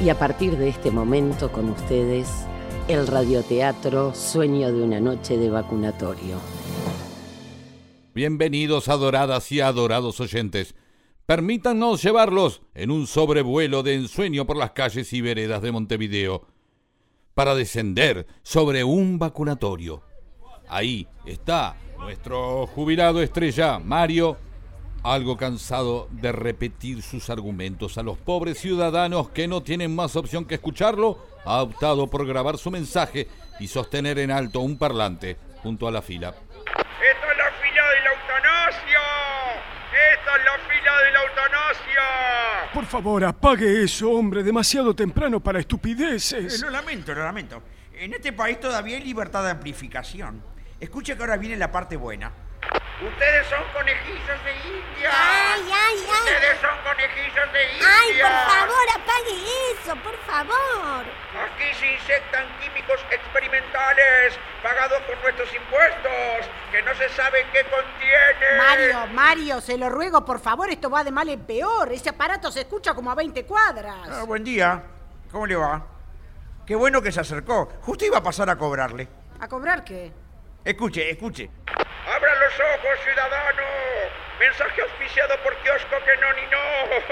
Y a partir de este momento con ustedes, el radioteatro Sueño de una noche de vacunatorio. Bienvenidos adoradas y adorados oyentes. Permítanos llevarlos en un sobrevuelo de ensueño por las calles y veredas de Montevideo para descender sobre un vacunatorio. Ahí está nuestro jubilado estrella, Mario, algo cansado de repetir sus argumentos a los pobres ciudadanos que no tienen más opción que escucharlo, ha optado por grabar su mensaje y sostener en alto un parlante junto a la fila. ¡Esta es la fila de la eutanasia! ¡Esta es la fila de la eutanasia! Por favor, apague eso, hombre. Demasiado temprano para estupideces. Eh, lo lamento, lo lamento. En este país todavía hay libertad de amplificación. Escuche que ahora viene la parte buena. Ustedes son conejillos de India. Ay, ay, ay. Ustedes son conejillos de India. Ay, por favor, apague eso, por favor. Aquí se inyectan químicos experimentales pagados con nuestros impuestos, que no se sabe qué contienen. Mario, Mario, se lo ruego, por favor, esto va de mal en peor. Ese aparato se escucha como a 20 cuadras. Ah, buen día. ¿Cómo le va? Qué bueno que se acercó. Justo iba a pasar a cobrarle. ¿A cobrar qué? Escuche, escuche. ¡Abran los ojos, ciudadano! Mensaje auspiciado por Kiosco que no ni no.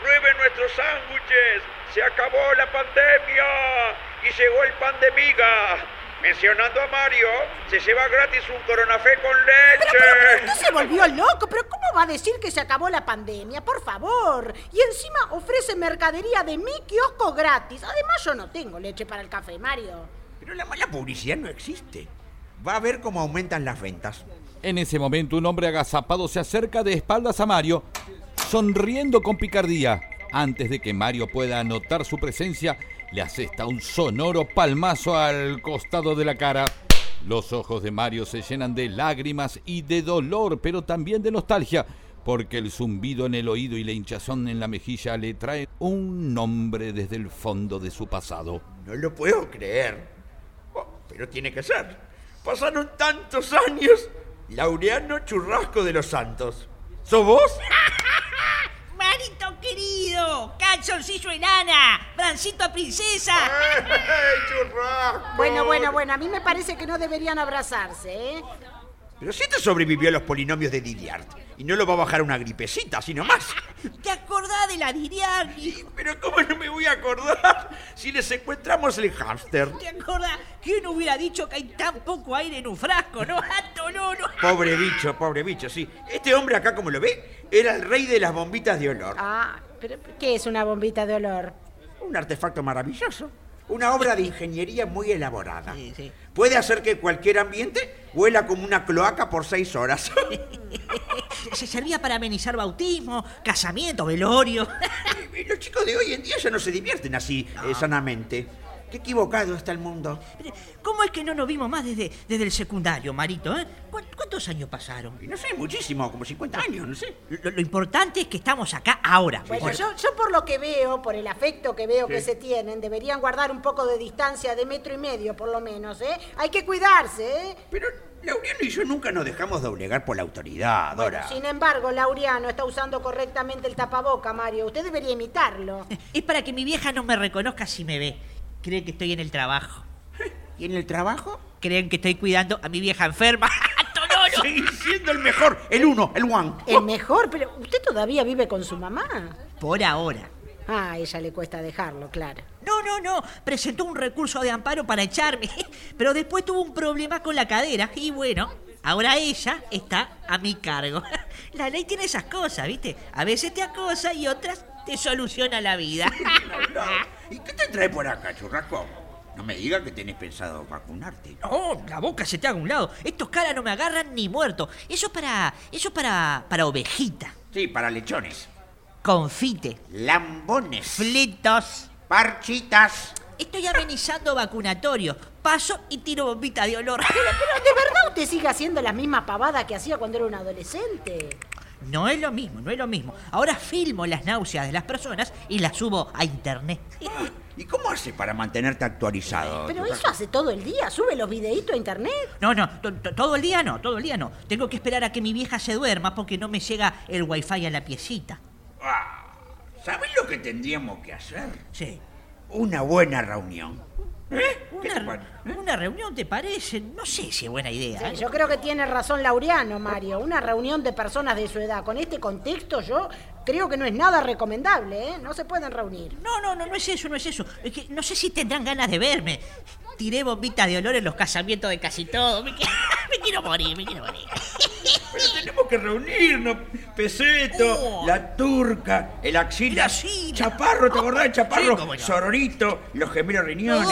Prueben nuestros sándwiches. Se acabó la pandemia y llegó el pan de miga. Mencionando a Mario, se lleva gratis un coronafé con leche. Pero, pero, usted se volvió loco. ¿Pero cómo va a decir que se acabó la pandemia? Por favor. Y encima ofrece mercadería de mi kiosco gratis. Además, yo no tengo leche para el café, Mario. Pero la mala publicidad no existe. Va a ver cómo aumentan las ventas. En ese momento un hombre agazapado se acerca de espaldas a Mario, sonriendo con picardía. Antes de que Mario pueda notar su presencia, le asesta un sonoro palmazo al costado de la cara. Los ojos de Mario se llenan de lágrimas y de dolor, pero también de nostalgia, porque el zumbido en el oído y la hinchazón en la mejilla le traen un nombre desde el fondo de su pasado. No lo puedo creer. Oh, pero tiene que ser. Pasaron tantos años. Laureano Churrasco de los Santos. ¿Sos vos? Marito querido, calzoncillo enana, brancito princesa. ¡Ey, churrasco! Bueno, bueno, bueno, a mí me parece que no deberían abrazarse, ¿eh? Pero si este sobrevivió a los polinomios de Didiard y no lo va a bajar una gripecita, sino más. ¿Te acordás de la Didiard? Pero ¿cómo no me voy a acordar si les encontramos el hámster? ¿Te acordás? ¿Quién hubiera dicho que hay tan poco aire en un frasco, no? ¡Ato, no, no! Pobre bicho, pobre bicho, sí. Este hombre acá, como lo ve, era el rey de las bombitas de olor. Ah, pero ¿qué es una bombita de olor? Un artefacto maravilloso. Una obra de ingeniería muy elaborada. Sí, sí. Puede hacer que cualquier ambiente huela como una cloaca por seis horas. Se servía para amenizar bautismo, casamiento, velorio. Los chicos de hoy en día ya no se divierten así eh, sanamente. Qué equivocado está el mundo. ¿Cómo es que no nos vimos más desde, desde el secundario, Marito? eh? ¿Cu- ¿Cuántos años pasaron? No sé, muchísimo, como 50 años, no sé. Lo, lo importante es que estamos acá ahora. Bueno, yo, yo por lo que veo, por el afecto que veo que se tienen, deberían guardar un poco de distancia de metro y medio, por lo menos, ¿eh? Hay que cuidarse, ¿eh? Pero Laureano y yo nunca nos dejamos doblegar por la autoridad, Dora. Sin embargo, Laureano está usando correctamente el tapaboca, Mario. Usted debería imitarlo. Es para que mi vieja no me reconozca si me ve. Cree que estoy en el trabajo. ¿Y en el trabajo? Creen que estoy cuidando a mi vieja enferma. ¡Tololo! Sí, siendo el mejor, el uno, el one. El mejor, pero usted todavía vive con su mamá. Por ahora. Ah, a ella le cuesta dejarlo, claro. No, no, no. Presentó un recurso de amparo para echarme. Pero después tuvo un problema con la cadera. Y bueno, ahora ella está a mi cargo. La ley tiene esas cosas, ¿viste? A veces te acosa y otras te soluciona la vida. ¿Y qué te trae por acá, churrasco? No me digas que tenés pensado vacunarte. No, la boca se te haga a un lado. Estos caras no me agarran ni muerto. Eso es para. Eso es para. para ovejita. Sí, para lechones. Confite. Lambones. Flitos. Parchitas. Estoy amenizando vacunatorio. Paso y tiro bombita de olor. Pero de verdad usted sigue haciendo las mismas pavadas que hacía cuando era un adolescente. No es lo mismo, no es lo mismo. Ahora filmo las náuseas de las personas y las subo a internet. ¿Y cómo hace para mantenerte actualizado? Pero eso hace todo el día. Sube los videitos a internet. No, no, to- to- todo el día no, todo el día no. Tengo que esperar a que mi vieja se duerma porque no me llega el wifi a la piecita. Ah, ¿Sabés lo que tendríamos que hacer? Sí. una buena reunión. ¿Eh? ¿Qué te Una, reunión, ¿te parece? No sé si es buena idea. Sí, ¿eh? yo creo que tiene razón Laureano, Mario. Una reunión de personas de su edad con este contexto, yo creo que no es nada recomendable, ¿eh? No se pueden reunir. No, no, no, no es eso, no es eso. Es que no sé si tendrán ganas de verme. Tiré bombitas de olor en los casamientos de casi. Me, qui- me quiero morir, me quiero morir. Pero tenemos que reunirnos. Peseto, Oh. la turca, el axila. Chaparro, ¿te acordás de Chaparro? Sí, no. Sororito, los gemelos riñones,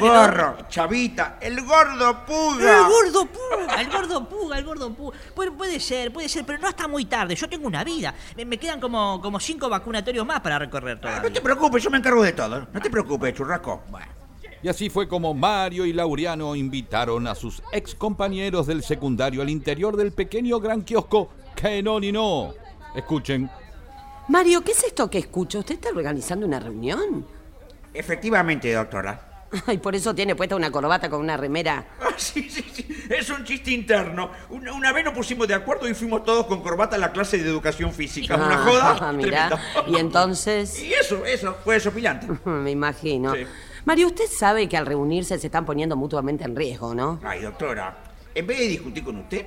Los Chavita, el gordo puga. El gordo puga, el gordo puga, el gordo puga. Puede, puede ser, puede ser, pero no está muy tarde. Yo tengo una vida. Me, me quedan como, como cinco vacunatorios más para recorrer Ah, todavía. No te preocupes, yo me encargo de todo. No te preocupes, churrasco. Bueno. Y así fue como Mario y Laureano invitaron a sus ex compañeros del secundario al interior del pequeño gran kiosco que no ni no. Escuchen. Mario, ¿qué es esto que escucho? ¿Usted está organizando una reunión? Efectivamente, doctora. Ay, por eso tiene puesta una corbata con una remera. Ah, sí, sí, sí. Es un chiste interno. Una, una vez nos pusimos de acuerdo y fuimos todos con corbata a la clase de educación física. Una Ah, joda. mirá. tremenda. Y entonces, Y eso, eso, fue desopilante. me imagino. Sí. Mario, usted sabe que al reunirse se están poniendo mutuamente en riesgo, ¿no? Ay, doctora, en vez de discutir con usted,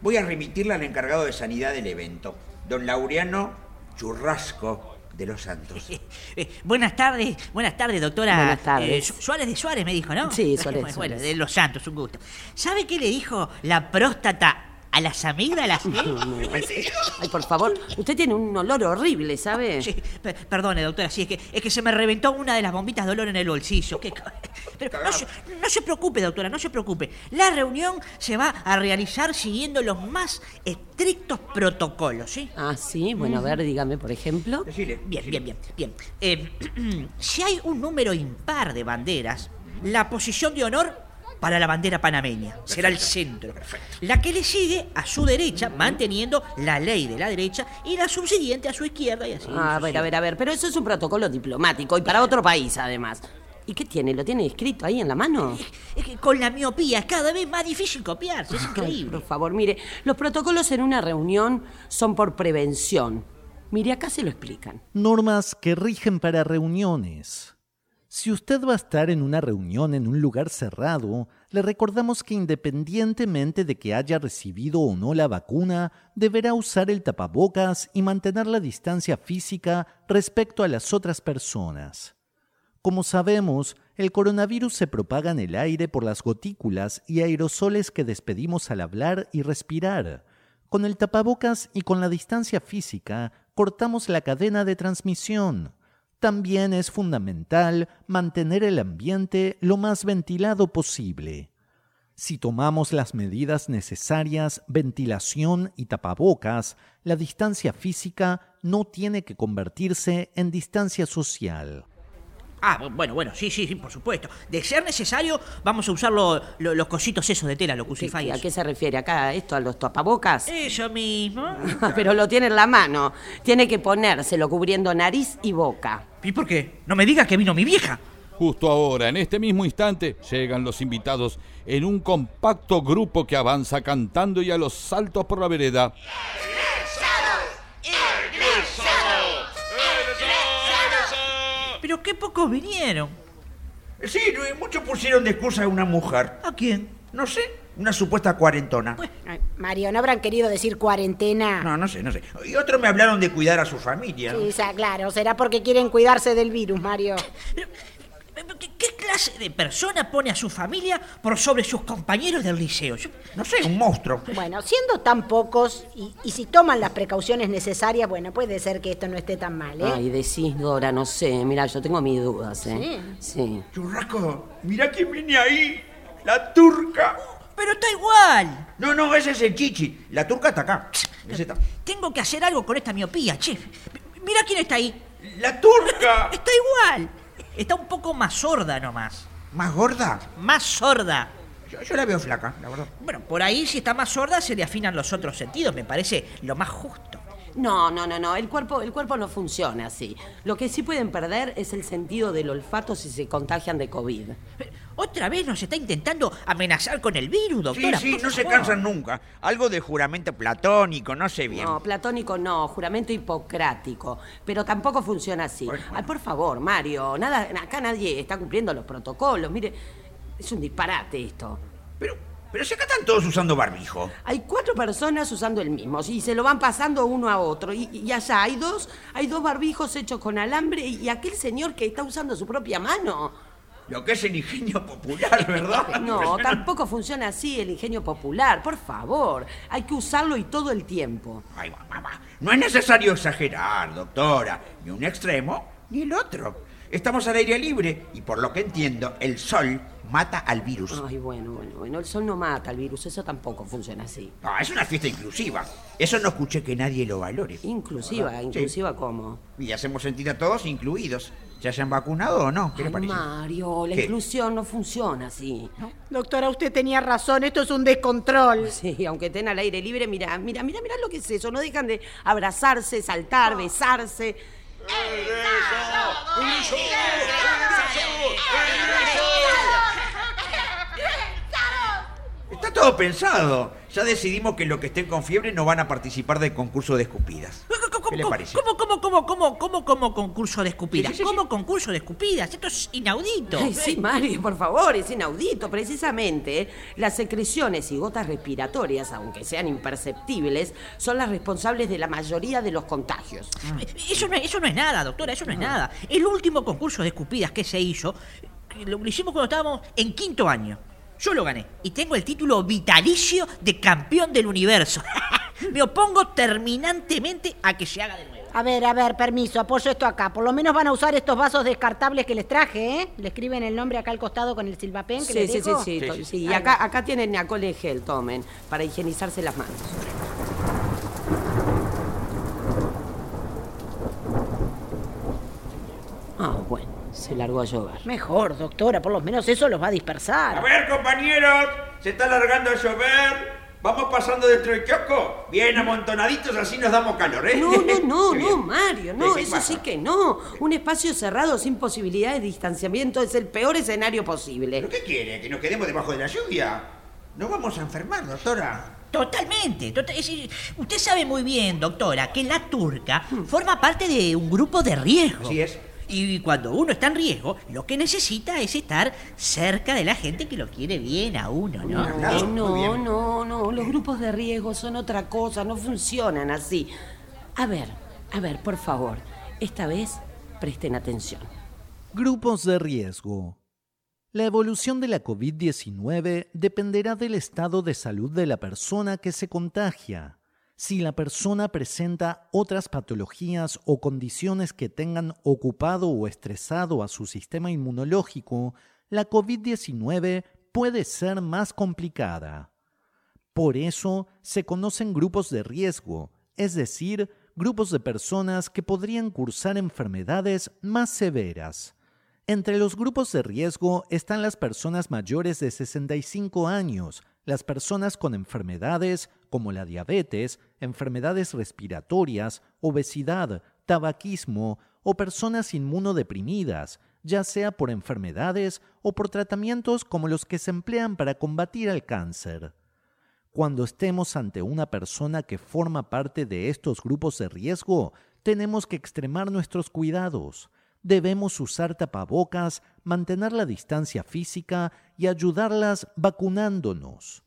voy a remitirle al encargado de sanidad del evento, don Laureano Churrasco de los Santos. Eh, buenas tardes, buenas tardes, doctora. Buenas tardes. Eh, Su- Suárez de Suárez me dijo, ¿no? Sí, Suárez, bueno, Suárez. de los Santos, un gusto. ¿Sabe qué le dijo la próstata a las amígdalas? eh? Ay, por favor, usted tiene un olor horrible, ¿sabe? Sí, pe- perdone, doctora, sí, es que, es que se me reventó una de las bombitas de olor en el bolsillo. Qué Pero no se, no se preocupe, doctora, no se preocupe. La reunión se va a realizar siguiendo los más estrictos protocolos, ¿sí? Ah, sí, bueno, a ver, dígame, por ejemplo. Decile. Bien, bien, bien, bien. Eh, si hay un número impar de banderas, la posición de honor para la bandera panameña será el centro. La que le sigue a su derecha, manteniendo la ley de la derecha, y la subsiguiente a su izquierda y así. A ver, a ver, a ver, pero eso es un protocolo diplomático y para otro país, además. ¿Y qué tiene? ¿Lo tiene escrito ahí en la mano? Es que con la miopía es cada vez más difícil copiarse, es Ay, increíble. por favor, mire, los protocolos en una reunión son por prevención. Mire, acá se lo explican. Normas que rigen para reuniones. Si usted va a estar en una reunión en un lugar cerrado, le recordamos que independientemente de que haya recibido o no la vacuna, deberá usar el tapabocas y mantener la distancia física respecto a las otras personas. Como sabemos, el coronavirus se propaga en el aire por las gotículas y aerosoles que despedimos al hablar y respirar. Con el tapabocas y con la distancia física, cortamos la cadena de transmisión. También es fundamental mantener el ambiente lo más ventilado posible. Si tomamos las medidas necesarias, ventilación y tapabocas, la distancia física no tiene que convertirse en distancia social. Ah, bu- bueno, bueno, sí, sí, sí, por supuesto. De ser necesario, vamos a usar lo- lo- los cositos esos de tela, los ¿Qué- crucify. ¿A qué se refiere acá esto? ¿A los tapabocas? Eso mismo. Pero lo tiene en la mano. Tiene que ponérselo cubriendo nariz y boca. ¿Y por qué? No me digas que vino mi vieja. Justo ahora, en este mismo instante, llegan los invitados en un compacto grupo que avanza cantando y a los saltos por la vereda. Pero qué pocos vinieron. Sí, muchos pusieron de excusa a una mujer. ¿A quién? No sé, una supuesta cuarentona. Ay, Mario, ¿no habrán querido decir cuarentena? No, no sé, no sé. Y otros me hablaron de cuidar a su familia. ¿no? Sí, sa- claro, será porque quieren cuidarse del virus, Mario. Pero, pero, ¿qué, qué clase de persona pone a su familia por sobre sus compañeros del liceo? Yo- No sé, un monstruo. Bueno, siendo tan pocos y, y si toman las precauciones necesarias, bueno, puede ser que esto no esté tan mal, ¿eh? Ay, decís, Dora, no sé. Mira, yo tengo mis dudas, ¿eh? Sí. Churrasco, mira quién viene ahí. La turca. Pero está igual. No, no, ese es el chichi. La turca está acá. Ese está. Tengo que hacer algo con esta miopía, che. Mira quién está ahí. La turca. Está igual. Está un poco más sorda nomás. ¿Más gorda? Más sorda. Yo, yo la veo flaca, la verdad. Bueno, por ahí si está más sorda se le afinan los otros sentidos, me parece lo más justo. No, no, no, no. El cuerpo, el cuerpo no funciona así. Lo que sí pueden perder es el sentido del olfato si se contagian de COVID. Otra vez nos está intentando amenazar con el virus, doctora. Sí, sí, no se cansan nunca. Algo de juramento platónico, no sé bien. No, platónico no, juramento hipocrático. Pero tampoco funciona así. Ay, por favor, Mario, nada, acá nadie está cumpliendo los protocolos. Mire, es un disparate esto. Pero, pero si acá están todos usando barbijo. Hay cuatro personas usando el mismo y se lo van pasando uno a otro. Y, y allá hay dos, hay dos barbijos hechos con alambre y aquel señor que está usando su propia mano. Lo que es el ingenio popular, ¿verdad? No, tampoco funciona así el ingenio popular. Por favor, hay que usarlo y todo el tiempo. Ay, mamá, no es necesario exagerar, doctora. Ni un extremo ni el otro. Estamos al aire libre y por lo que entiendo, el sol mata al virus. Ay, bueno, bueno, bueno, el sol no mata al virus, eso tampoco funciona así. Ah, es una fiesta inclusiva. Eso no escuché que nadie lo valore. Inclusiva, ¿Verdad? inclusiva Sí. cómo. Y hacemos sentir a todos incluidos. ¿Se hayan vacunado o no? ¿Qué le Ay, parece? Mario, la ¿Qué? inclusión no funciona así. Doctora, usted tenía razón, esto es un descontrol. Sí, aunque estén al aire libre, mira, mira, mira, mira lo que es eso. No dejan de abrazarse, saltar, besarse. Está todo pensado. Ya decidimos que los que estén con fiebre no van a participar del concurso de escupidas. ¿Qué le parece? ¿Cómo, cómo, cómo, cómo, cómo, cómo concurso de escupidas? Sí, sí, sí, ¿Cómo concurso de escupidas? Esto es inaudito. Ay, sí, Mario, por favor, es inaudito. Precisamente, las secreciones y gotas respiratorias, aunque sean imperceptibles, son las responsables de la mayoría de los contagios. Eso no, es- eso no es nada, doctora, eso no es nada. El último concurso de escupidas que se hizo, lo, lo hicimos cuando estábamos en quinto año. Yo lo gané y tengo el título vitalicio de campeón del universo. Me opongo terminantemente a que se haga de nuevo. A ver, a ver, permiso, apoyo esto acá. Por lo menos van a usar estos vasos descartables que les traje, ¿eh? Le escriben el nombre acá al costado con el silvapén que Sí, les sí, sí, dejo. sí, Sí, sí. sí. Y acá, acá tienen alcohol gel, tomen, para higienizarse las manos. Ah, bueno, se largó a llover. Mejor, doctora, por lo menos eso los va a dispersar. A ver, compañeros, se está alargando a llover. Vamos pasando dentro del kiosco. Bien amontonaditos, así nos damos calor, ¿eh? No, no, no, no. Mario, no, ¿Qué eso pasa? sí que no. Un espacio cerrado sin posibilidad de distanciamiento es el peor escenario posible. ¿Pero qué quiere? ¿Que nos quedemos debajo de la lluvia? Nos vamos a enfermar, doctora. Totalmente. tota- es usted sabe muy bien, doctora, que la turca forma parte de un grupo de riesgo. Así es. Y cuando uno está en riesgo, lo que necesita es estar cerca de la gente que lo quiere bien a uno, ¿no? Muy no, no, no, los grupos de riesgo son otra cosa, no funcionan así. A ver, a ver, por favor, esta vez presten atención. Grupos de riesgo. La evolución de la COVID-19 dependerá del estado de salud de la persona que se contagia. Si la persona presenta otras patologías o condiciones que tengan ocupado o estresado a su sistema inmunológico, la COVID-19 puede ser más complicada. Por eso se conocen grupos de riesgo, es decir, grupos de personas que podrían cursar enfermedades más severas. Entre los grupos de riesgo están las personas mayores de 65 años, las personas con enfermedades como la diabetes, enfermedades respiratorias, obesidad, tabaquismo o personas inmunodeprimidas, ya sea por enfermedades o por tratamientos como los que se emplean para combatir el cáncer. Cuando estemos ante una persona que forma parte de estos grupos de riesgo, tenemos que extremar nuestros cuidados. Debemos usar tapabocas, mantener la distancia física y ayudarlas vacunándonos.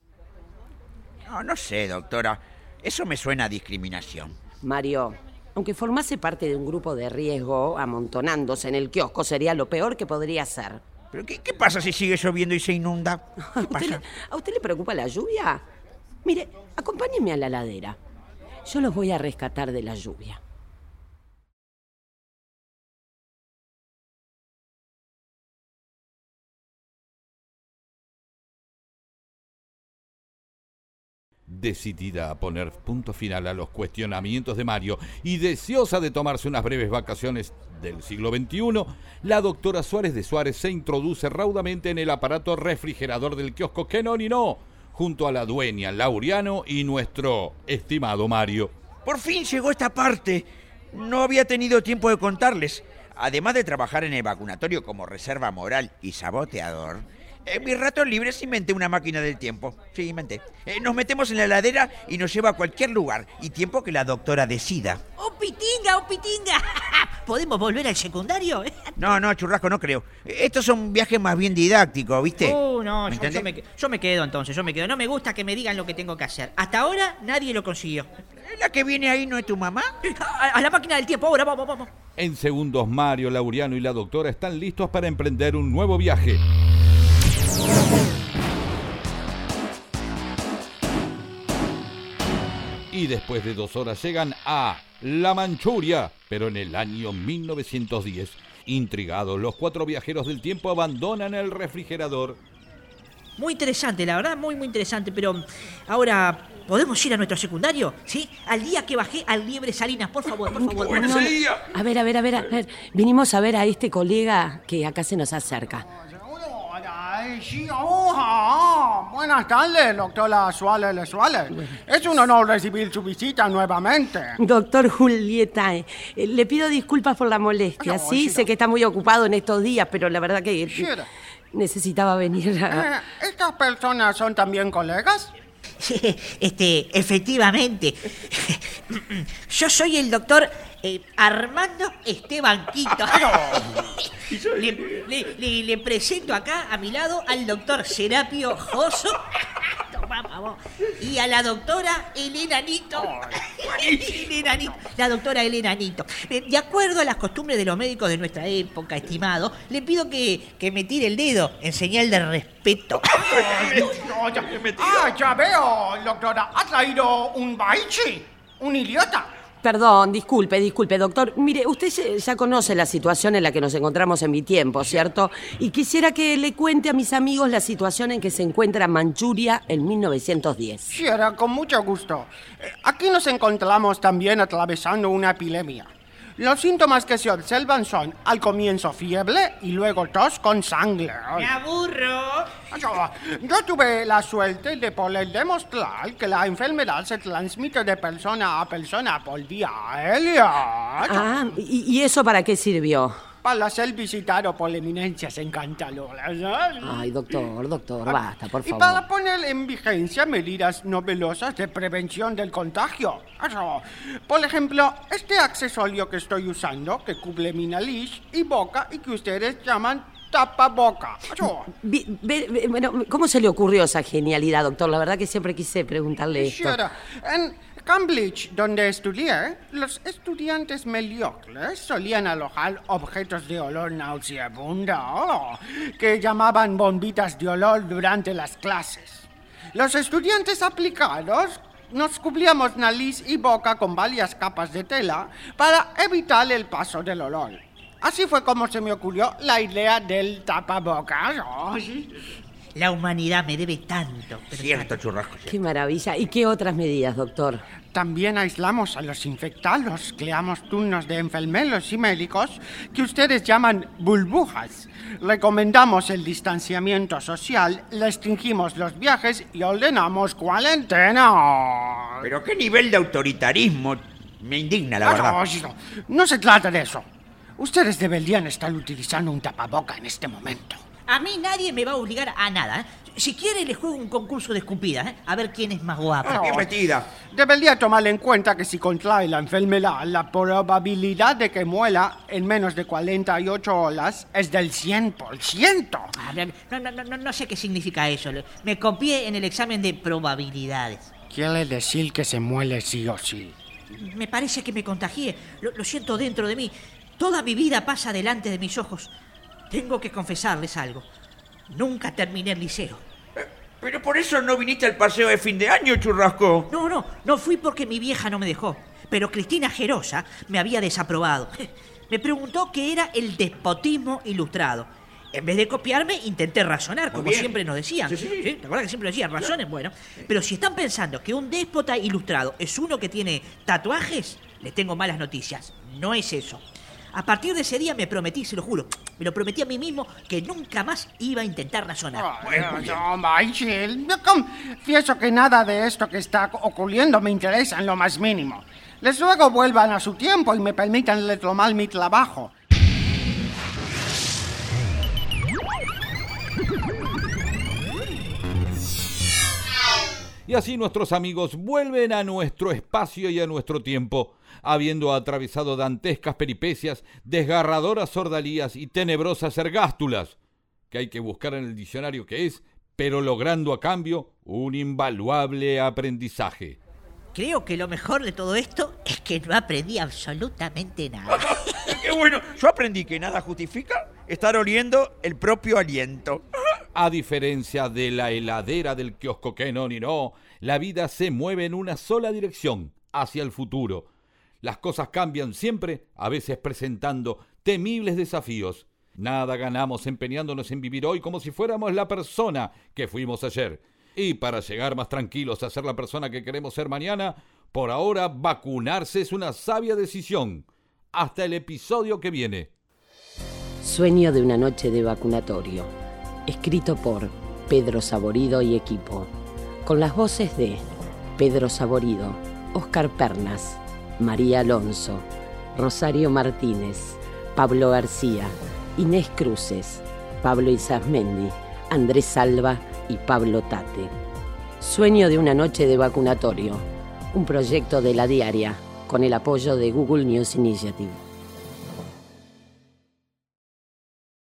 No, no sé, doctora. Eso me suena a discriminación. Mario, aunque formase parte de un grupo de riesgo, amontonándose en el kiosco sería lo peor que podría ser. ¿Pero qué, qué pasa si sigue lloviendo y se inunda? ¿A ¿Qué usted, le, pasa? ¿A usted le preocupa la lluvia? Mire, acompáñeme a la ladera. Yo los voy a rescatar de la lluvia. Decidida a poner punto final a los cuestionamientos de Mario y deseosa de tomarse unas breves vacaciones del siglo XXI, la doctora Suárez de Suárez se introduce raudamente en el aparato refrigerador del kiosco que no ni no, junto a la dueña Lauriano y nuestro estimado Mario. Por fin llegó esta parte. No había tenido tiempo de contarles. Además de trabajar en el vacunatorio como reserva moral y saboteador, en mis ratos libres inventé una máquina del tiempo. Sí, inventé. Eh, nos metemos en la heladera y nos lleva a cualquier lugar y tiempo que la doctora decida. ¡Oh, pitinga, oh, pitinga! ¿Podemos volver al secundario? No, no, churrasco, no creo. Estos son viajes más bien didácticos, ¿viste? Oh, no, ¿Me yo, me, yo me quedo entonces, yo me quedo. No me gusta que me digan lo que tengo que hacer. Hasta ahora nadie lo consiguió. ¿La que viene ahí no es tu mamá? A, a la máquina del tiempo, ahora, vamos, vamos. En segundos, Mario, Laureano y la doctora están listos para emprender un nuevo viaje. Y después de dos horas llegan a La Manchuria, pero en el año 1910. Intrigados, los cuatro viajeros del tiempo abandonan el refrigerador. Muy interesante, la verdad, muy, muy interesante. Pero ahora, ¿podemos ir a nuestro secundario? ¿Sí? Al día que bajé al Liebre Salinas, por favor, por favor. No. enseguida. A ver, a ver, a ver, a ver. Vinimos a ver a este colega que acá se nos acerca. Ay, sí, oh, Buenas tardes, doctora Suárez Suárez. Es un honor recibir su visita nuevamente. Doctor Julieta, eh, le pido disculpas por la molestia. No, sí, sí, sé no. que está muy ocupado en estos días, pero la verdad que eh, Sí. necesitaba venir a... Eh, ¿Estas personas son también colegas? Este, efectivamente. Yo soy el doctor eh, Armando Esteban Quito. Le, le- le- le presento acá a mi lado al doctor Serapio Joso. Y a la doctora Elena Nito. Elena Nito. La doctora Elena Nito. Eh, De acuerdo a las costumbres de los médicos de nuestra época, estimado, le pido que, que me tire el dedo en señal de respeto. No, ya- ah, ya veo, doctora. ¿Ha traído un baichi? ¿Un idiota? Perdón, disculpe, disculpe, doctor. Mire, usted ya- conoce la situación en la que nos encontramos en mi tiempo, ¿cierto? Y quisiera que le cuente a mis amigos la situación en que se encuentra Manchuria en 1910. Sí, era con mucho gusto. Eh, Aquí nos encontramos también atravesando una epidemia. Los síntomas que se observan son al comienzo fiebre y luego tos con sangre. Ay. ¡Me aburro! Yo, yo tuve la suerte de poder demostrar que la enfermedad se transmite de persona a persona por vía aérea. Ah, ¿y, y eso para qué sirvió? Para ser visitado por eminencias encantadoras. Ay, doctor, doctor, basta, por Y favor. para poner en vigencia medidas novedosas de prevención del contagio. Eso. Por ejemplo, este accesorio que estoy usando, que cubre mi nariz y boca y que ustedes llaman tapaboca. Eso. Ve- bueno, ¿cómo se le ocurrió esa genialidad, doctor? La verdad que siempre quise preguntarle esto. En Cambridge, donde estudié, los estudiantes mediocres solían alojar objetos de olor nauseabundo que llamaban bombitas de olor durante las clases. Los estudiantes aplicados nos cubríamos nariz y boca con varias capas de tela para evitar el paso del olor. Así fue como se me ocurrió la idea del tapabocas. oh, sí. La humanidad me debe tanto. pero Cierto, churrasco. cierto. Qué maravilla. ¿Y qué otras medidas, doctor? También aislamos a los infectados, creamos turnos de enfermeros y médicos que ustedes llaman burbujas. Recomendamos el distanciamiento social, restringimos los viajes y ordenamos cuarentena. Pero qué nivel de autoritarismo. Me indigna, la Ah, verdad. No, no, no se trata de eso. Ustedes deberían estar utilizando un tapaboca en este momento. A mí nadie me va a obligar a nada. ¿eh? Si quiere, le juego un concurso de escupidas, ¿eh? A ver quién es más guapa. Qué metida. Debería tomar en cuenta que si contrae la enfermedad, la probabilidad de que muera en menos de 48 horas es del 100%. Ah, No, no, no, no, no sé qué significa eso. Me copié en el examen de probabilidades. Quiere decir que se muere sí o sí. Me parece que me contagié. Lo, lo siento dentro de mí. Toda mi vida pasa delante de mis ojos. Tengo que confesarles algo. Nunca terminé el liceo. Pero por eso no viniste al paseo de fin de año, churrasco. No, no, no fui porque mi vieja no me dejó. Pero Cristina Gerosa me había desaprobado. Me preguntó qué era el despotismo ilustrado. En vez de copiarme, intenté razonar, como siempre nos decían. Sí, sí, sí. ¿Te acuerdas que siempre decían? Razones, bueno. Pero si están pensando que un déspota ilustrado es uno que tiene tatuajes, les tengo malas noticias. No es eso. A partir de ese día me prometí, se lo juro, me lo prometí a mí mismo que nunca más iba a intentar razonar. Bueno, yo, Michael, yo confieso que nada de esto que está ocurriendo me interesa en lo más mínimo. Les ruego vuelvan a su tiempo y me permitan retomar mi trabajo. Y así nuestros amigos vuelven a nuestro espacio y a nuestro tiempo, habiendo atravesado dantescas peripecias, desgarradoras sordalías y tenebrosas ergástulas, que hay que buscar en el diccionario que es, pero logrando a cambio un invaluable aprendizaje. Creo que lo mejor de todo esto es que no aprendí absolutamente nada. ¡Qué bueno! Yo aprendí que nada justifica estar oliendo el propio aliento. A diferencia de la heladera del kiosco que no ni no, la vida se mueve en una sola dirección, hacia el futuro. Las cosas cambian siempre, a veces presentando temibles desafíos. Nada ganamos empeñándonos en vivir hoy como si fuéramos la persona que fuimos ayer. Y para llegar más tranquilos a ser la persona que queremos ser mañana, por ahora vacunarse es una sabia decisión. Hasta el episodio que viene. Sueño de una noche de vacunatorio. Escrito por Pedro Saborido y equipo. Con las voces de Pedro Saborido, Oscar Pernas, María Alonso, Rosario Martínez, Pablo García, Inés Cruces, Pablo Isasmendi, Andrés Salva y Pablo Tate. Sueño de una noche de vacunatorio, un proyecto de la diaria con el apoyo de Google News Initiative.